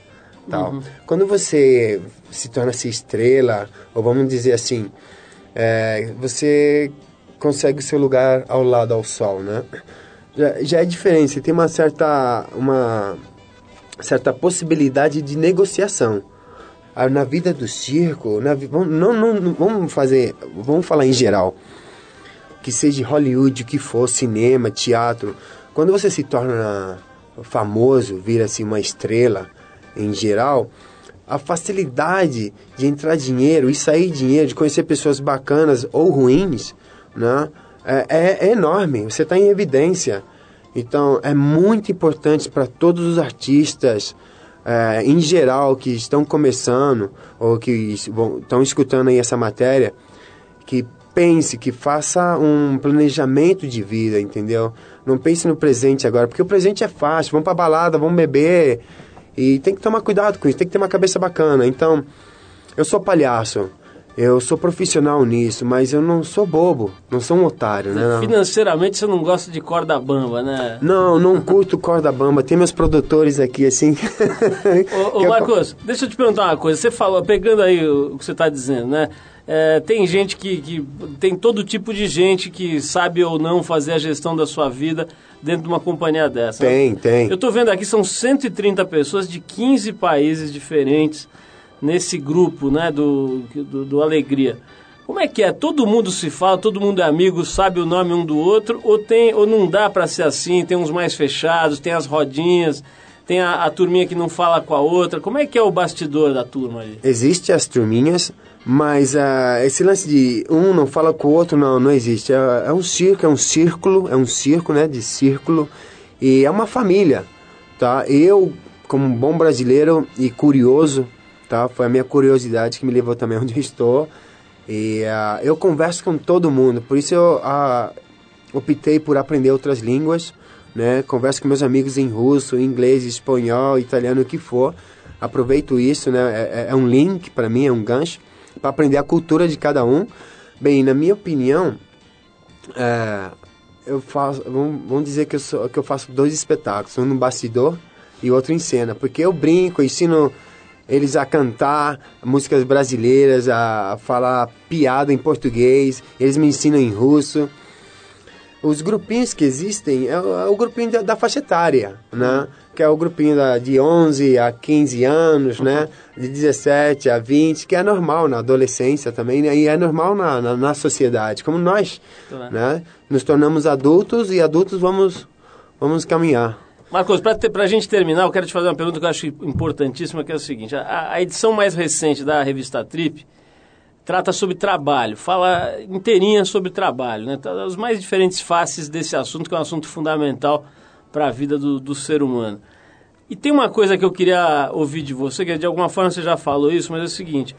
tal. Uhum. Quando você se torna-se estrela, ou vamos dizer assim, é, você consegue o seu lugar ao lado ao sol, né? Já, já é diferente, tem uma certa, uma certa possibilidade de negociação. Ah, na vida do circo, na, não, não, não, vamos fazer, vamos falar em geral, que seja Hollywood, que for, cinema, teatro, quando você se torna famoso, vira assim uma estrela em geral, a facilidade de entrar dinheiro e sair dinheiro, de conhecer pessoas bacanas ou ruins, né? É, é, é enorme, você está em evidência. Então, é muito importante para todos os artistas, é, em geral, que estão começando ou que estão escutando aí essa matéria, que pense, que faça um planejamento de vida, entendeu? Não pense no presente agora, porque o presente é fácil, vamos para balada, vamos beber, e tem que tomar cuidado com isso, tem que ter uma cabeça bacana. Então, eu sou palhaço, eu sou profissional nisso, mas eu não sou bobo, não sou um otário, né? Financeiramente você não gosta de corda bamba, né? Não, não curto corda bamba. Tem meus produtores aqui, assim. ô, ô Marcos, eu... deixa eu te perguntar uma coisa. Você falou, pegando aí o que você está dizendo, né? É, tem gente que, que. Tem todo tipo de gente que sabe ou não fazer a gestão da sua vida dentro de uma companhia dessa. Tem, tem. Eu estou vendo aqui, são 130 pessoas de 15 países diferentes nesse grupo né, do, do, do, Alegria. Como é que é? Todo mundo se fala, todo mundo é amigo, sabe o nome um do outro, ou, tem, ou não dá para ser assim? Tem uns mais fechados, tem as rodinhas, tem a, a, turminha que não fala com a outra. Como é que é o bastidor da turma ali? Existe as turminhas, mas uh, esse lance de um não fala com o outro não, não existe. É, é um circo, é um círculo, é um circo, né, de círculo, e é uma família, tá? Eu, como bom brasileiro e curioso, tá? Foi a minha curiosidade que me levou também onde estou. E uh, eu converso com todo mundo, por isso eu uh, optei por aprender outras línguas, né? Converso com meus amigos em russo, inglês, espanhol, italiano, o que for. Aproveito isso, né? É, é, é um link para mim, é um gancho para aprender a cultura de cada um. Bem, na minha opinião, é, eu faço, vamos, vamos dizer que eu, sou, que eu faço dois espetáculos, um no bastidor e outro em cena, porque eu brinco, ensino eles a cantar músicas brasileiras, a falar piada em português, eles me ensinam em russo. Os grupinhos que existem é o, é o grupinho da, da, faixa etária, né? Que é o grupinho da, de 11 a 15 anos, né? De 17 a 20, que é normal na adolescência também, né? E é normal na, na, na sociedade, como nós, né? Nos tornamos adultos e adultos vamos, vamos caminhar. Marcos, para a gente terminar, eu quero te fazer uma pergunta que eu acho importantíssima, que é o seguinte. A, a edição mais recente da revista Trip trata sobre trabalho, fala inteirinha sobre trabalho, né? Tá, as mais diferentes faces desse assunto, que é um assunto fundamental para a vida do, do ser humano. E tem uma coisa que eu queria ouvir de você, que de alguma forma você já falou isso, mas é o seguinte: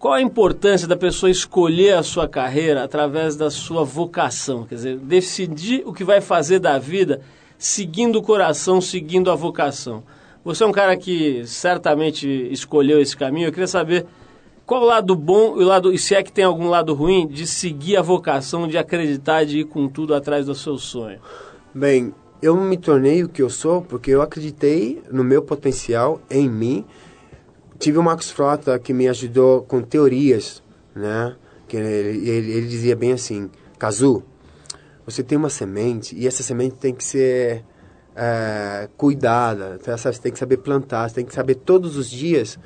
qual a importância da pessoa escolher a sua carreira através da sua vocação? Quer dizer, decidir o que vai fazer da vida seguindo o coração, seguindo a vocação. Você é um cara que certamente escolheu esse caminho. Eu queria saber qual o lado bom e o lado, e se é que tem algum lado ruim de seguir a vocação, de acreditar, de ir com tudo atrás do seu sonho. Bem, eu me tornei o que eu sou porque eu acreditei no meu potencial, em mim. Tive o Marcos Frota que me ajudou com teorias, né? Que ele, ele, ele dizia bem assim, Kazu, você tem uma semente e essa semente tem que ser é, cuidada, então, você tem que saber plantar, você tem que saber todos os dias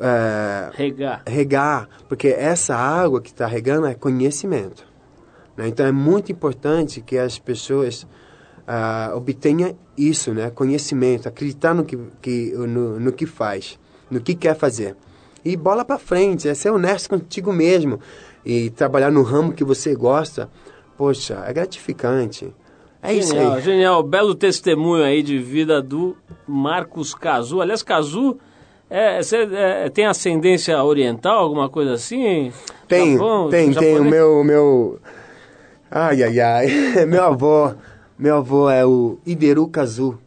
é, regar. regar, porque essa água que está regando é conhecimento. Né? Então é muito importante que as pessoas uh, obtenham isso, né? conhecimento, acreditar no que, que, no, no que faz, no que quer fazer. E bola para frente, é ser honesto contigo mesmo e trabalhar no ramo que você gosta. Poxa, é gratificante. É genial, isso aí. Genial, belo testemunho aí de vida do Marcos Cazu. Aliás, Cazu é, é, tem ascendência oriental, alguma coisa assim? Tem, Japão, tem, tem. O meu, meu... Ai, ai, ai. meu avô, meu avô é o Ideru Kazu.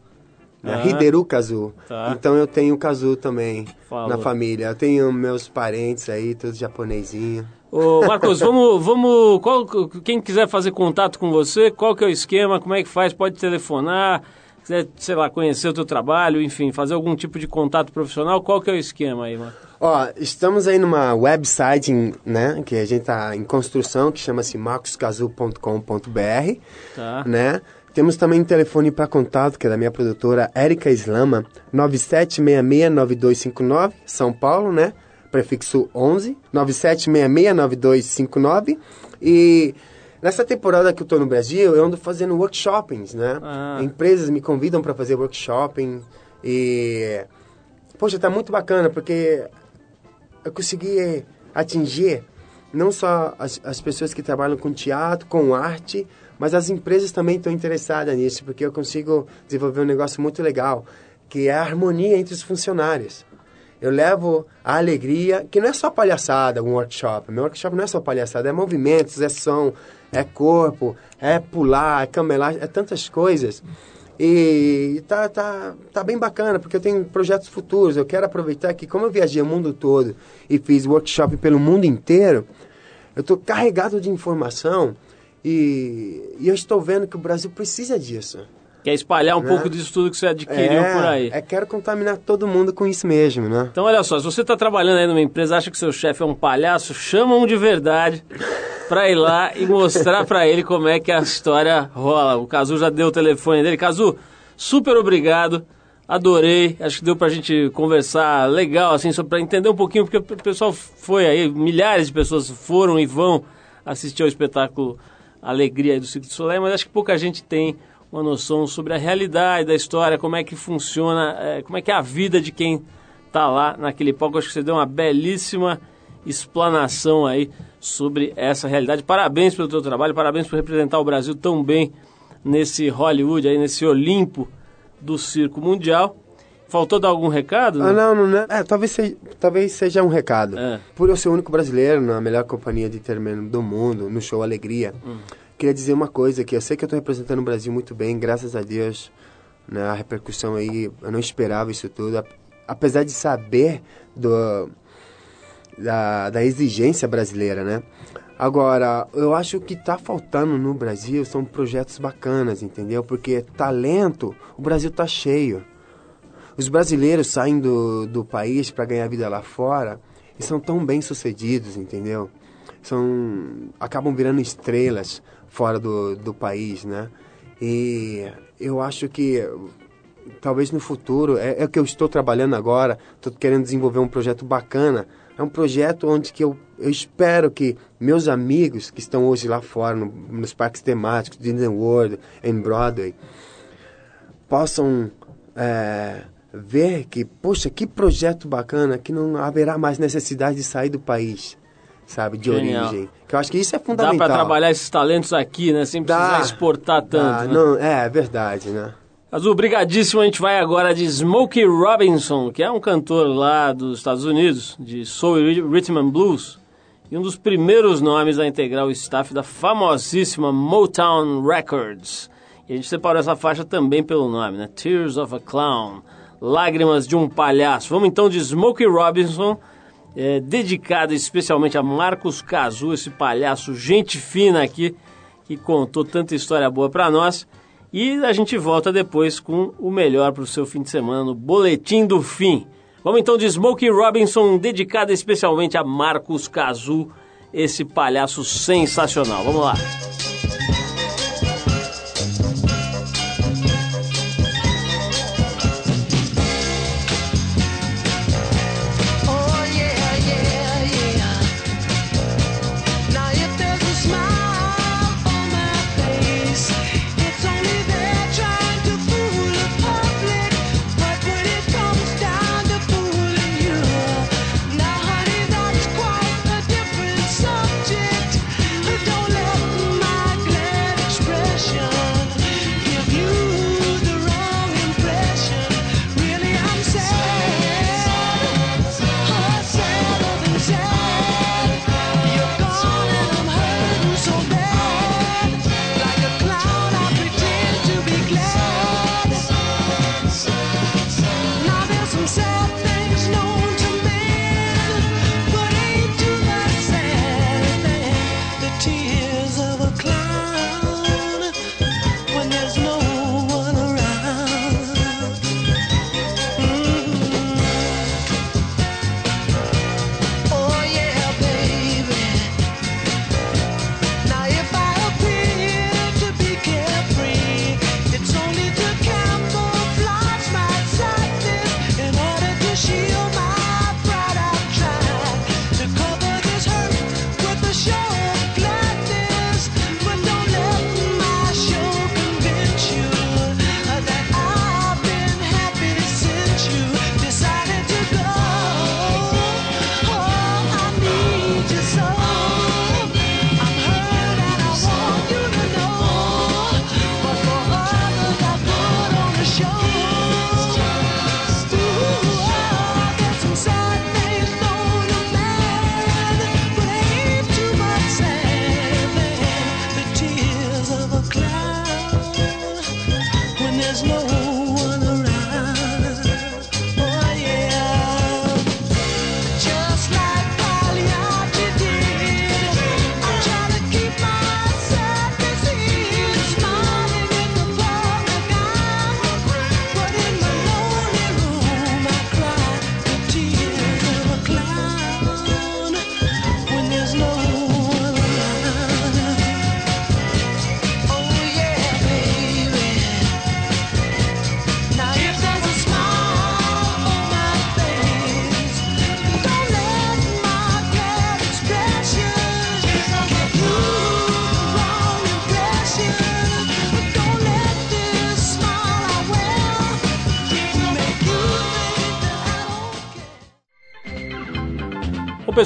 Né? Ah, Hideru Kazu. Tá. Então eu tenho Kazu também Falou. na família. Eu tenho meus parentes aí, todos japonesinhos. Ô, Marcos, vamos, vamos qual, quem quiser fazer contato com você, qual que é o esquema, como é que faz, pode telefonar, quiser, sei lá, conhecer o teu trabalho, enfim, fazer algum tipo de contato profissional, qual que é o esquema aí, Marcos? Ó, estamos aí numa website, né, que a gente está em construção, que chama-se marcoscazu.com.br, tá. né? Temos também um telefone para contato, que é da minha produtora Érica Islama, 97669259, São Paulo, né? Prefixo 11 97669259 e nessa temporada que eu estou no Brasil eu ando fazendo workshoppings, né? Ah. Empresas me convidam para fazer workshopping e poxa, tá muito bacana porque eu consegui atingir não só as, as pessoas que trabalham com teatro, com arte, mas as empresas também estão interessadas nisso, porque eu consigo desenvolver um negócio muito legal, que é a harmonia entre os funcionários eu levo a alegria, que não é só palhaçada, um workshop. Meu workshop não é só palhaçada, é movimentos, é som, é corpo, é pular, é camelar, é tantas coisas. E tá, tá, tá bem bacana, porque eu tenho projetos futuros. Eu quero aproveitar que, como eu viajei o mundo todo e fiz workshop pelo mundo inteiro, eu estou carregado de informação e, e eu estou vendo que o Brasil precisa disso. Quer espalhar um né? pouco disso tudo que você adquiriu é, por aí. É, quero contaminar todo mundo com isso mesmo, né? Então, olha só, se você está trabalhando aí numa empresa, acha que seu chefe é um palhaço, chama um de verdade para ir lá e mostrar para ele como é que a história rola. O Cazu já deu o telefone dele. Cazu, super obrigado. Adorei, acho que deu pra gente conversar legal, assim, só pra entender um pouquinho, porque o pessoal foi aí, milhares de pessoas foram e vão assistir ao espetáculo Alegria do Ciclo do Soleil, mas acho que pouca gente tem uma noção sobre a realidade da história, como é que funciona, é, como é que é a vida de quem está lá naquele palco. Acho que você deu uma belíssima explanação aí sobre essa realidade. Parabéns pelo teu trabalho, parabéns por representar o Brasil tão bem nesse Hollywood, aí nesse Olimpo do circo mundial. Faltou dar algum recado? Ah, não, não, não. É, talvez seja, talvez seja um recado. É. Por eu ser o único brasileiro na melhor companhia de termino do mundo, no show Alegria, hum queria dizer uma coisa, que eu sei que eu estou representando o Brasil muito bem, graças a Deus, né, a repercussão aí, eu não esperava isso tudo, apesar de saber do, da, da exigência brasileira, né? Agora, eu acho que está faltando no Brasil são projetos bacanas, entendeu? Porque talento, o Brasil está cheio. Os brasileiros saem do, do país para ganhar vida lá fora e são tão bem sucedidos, entendeu? São, acabam virando estrelas fora do, do país, né? E eu acho que talvez no futuro, é, é o que eu estou trabalhando agora, estou querendo desenvolver um projeto bacana. É um projeto onde que eu, eu espero que meus amigos que estão hoje lá fora, no, nos parques temáticos, Disney World, em Broadway, possam é, ver que, poxa, que projeto bacana, que não haverá mais necessidade de sair do país sabe, de Genial. origem. Que eu acho que isso é fundamental. Dá para trabalhar esses talentos aqui, né, sem precisar dá, exportar tanto. Dá, né? não, é, é verdade, né? Azul, brigadíssimo. A gente vai agora de Smokey Robinson, que é um cantor lá dos Estados Unidos, de soul e rhythm and blues, e um dos primeiros nomes a integrar o staff da famosíssima Motown Records. E a gente separou essa faixa também pelo nome, né? Tears of a Clown, Lágrimas de um Palhaço. Vamos então de Smokey Robinson, é, dedicado especialmente a Marcos Cazu, esse palhaço gente fina aqui, que contou tanta história boa para nós. E a gente volta depois com o melhor para o seu fim de semana no Boletim do Fim. Vamos então de Smokey Robinson, dedicado especialmente a Marcos Cazu, esse palhaço sensacional. Vamos lá.